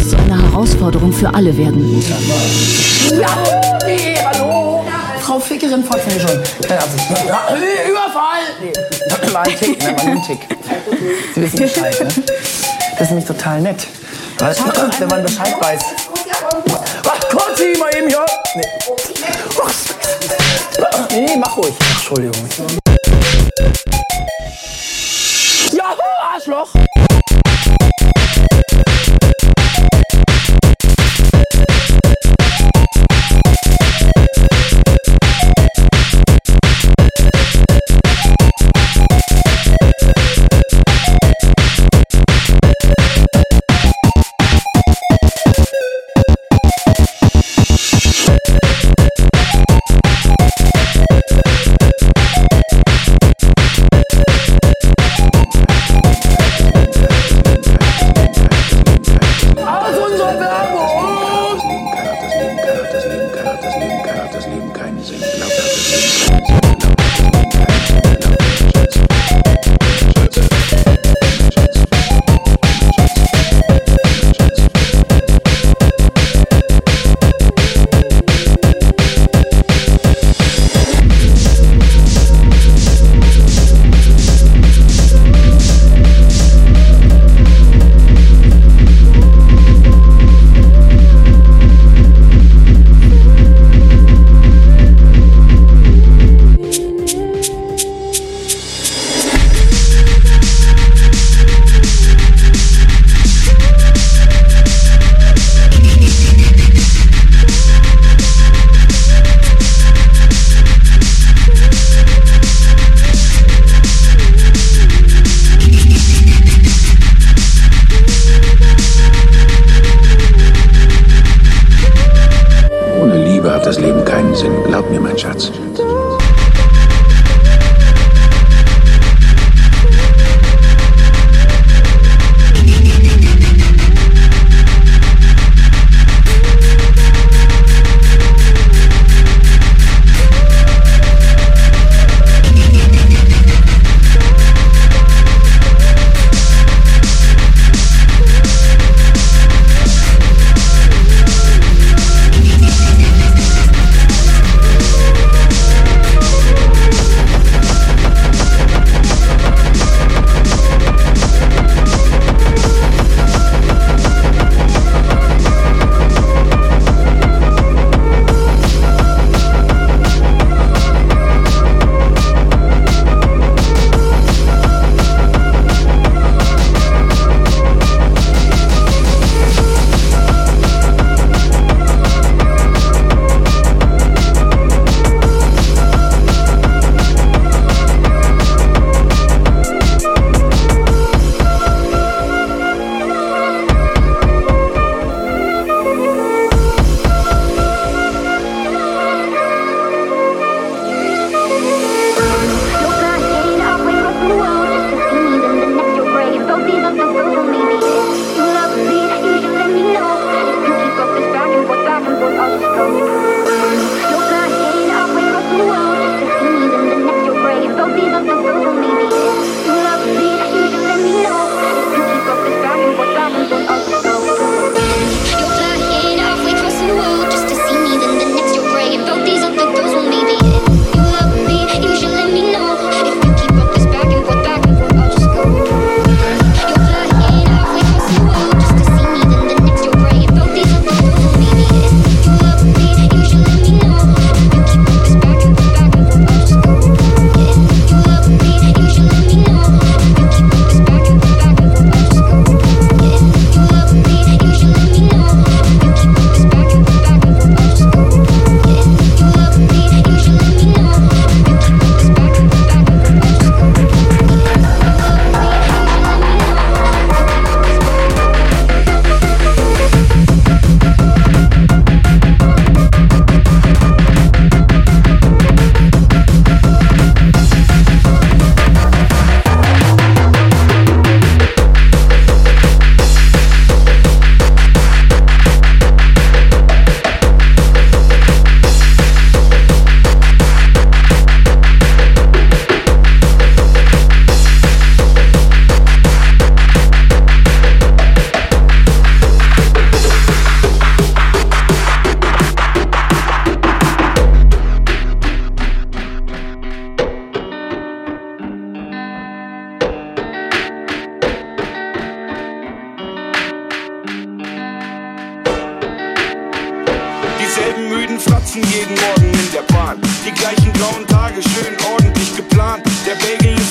Waschmaschinengeschäftes zu einer Herausforderung für alle werden. Ja, nee, hallo. Frau Fickerin folgt mir schon. Keine Absicht. Ja, äh, Überfall. Nee. War ein Tick, ne? War nur ein Tick. Sie wissen Bescheid, ne? Das ist nämlich total nett. Weil, wenn man Bescheid weiß. Ach, Kurzi, mal eben hier. Nee. Nee, mach ruhig. Entschuldigung. Ja, Arschloch. Gleichen grauen Tage, schön ordentlich geplant. Der Bagel ist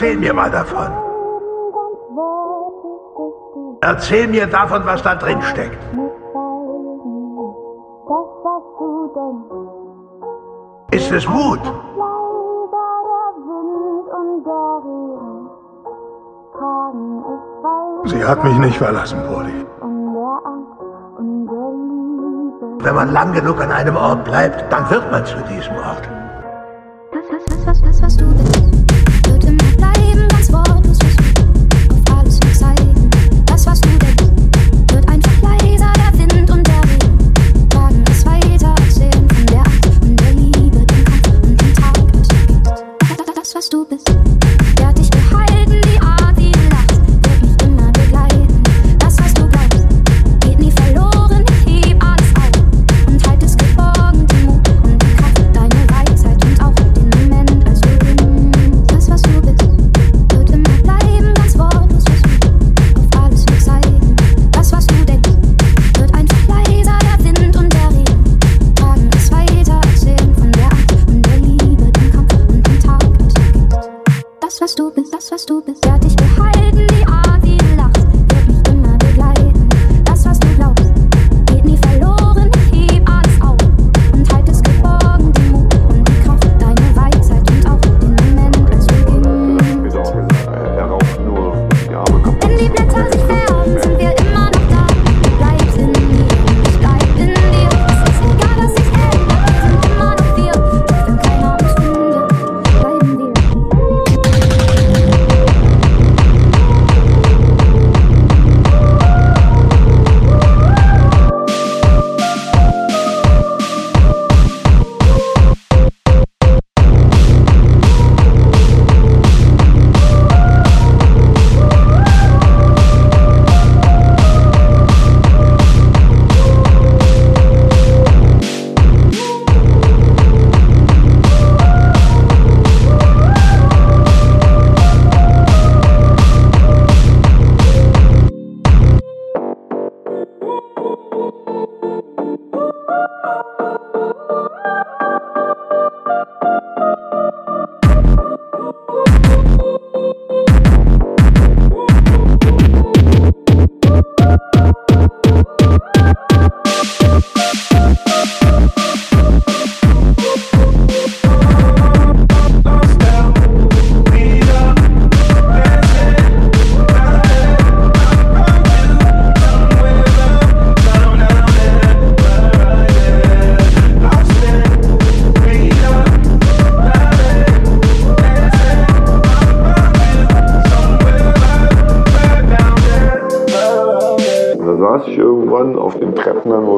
Erzähl mir mal davon. Erzähl mir davon, was da drin steckt. Ist es Mut? Sie hat mich nicht verlassen, Brody. Wenn man lang genug an einem Ort bleibt, dann wird man zu diesem Ort. Was, was, was, was, was, was du denn?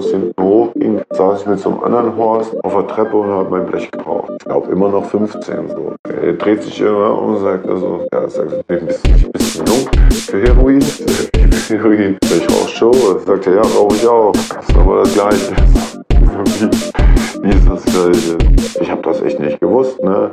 aus dem Büro ging, saß ich mit so einem anderen Horst auf der Treppe und habe mein Blech gekauft. Ich glaube immer noch 15 so. Er dreht sich immer und sagt also, ja, sagt, ich bin ein bisschen, ein bisschen jung für Heroin. Heroin. Ich rauche Show. Sagt er, ja, rauche ich auch. Das ist aber das Gleiche. Wie ist das Gleiche? Ich habe das echt nicht gewusst, ne?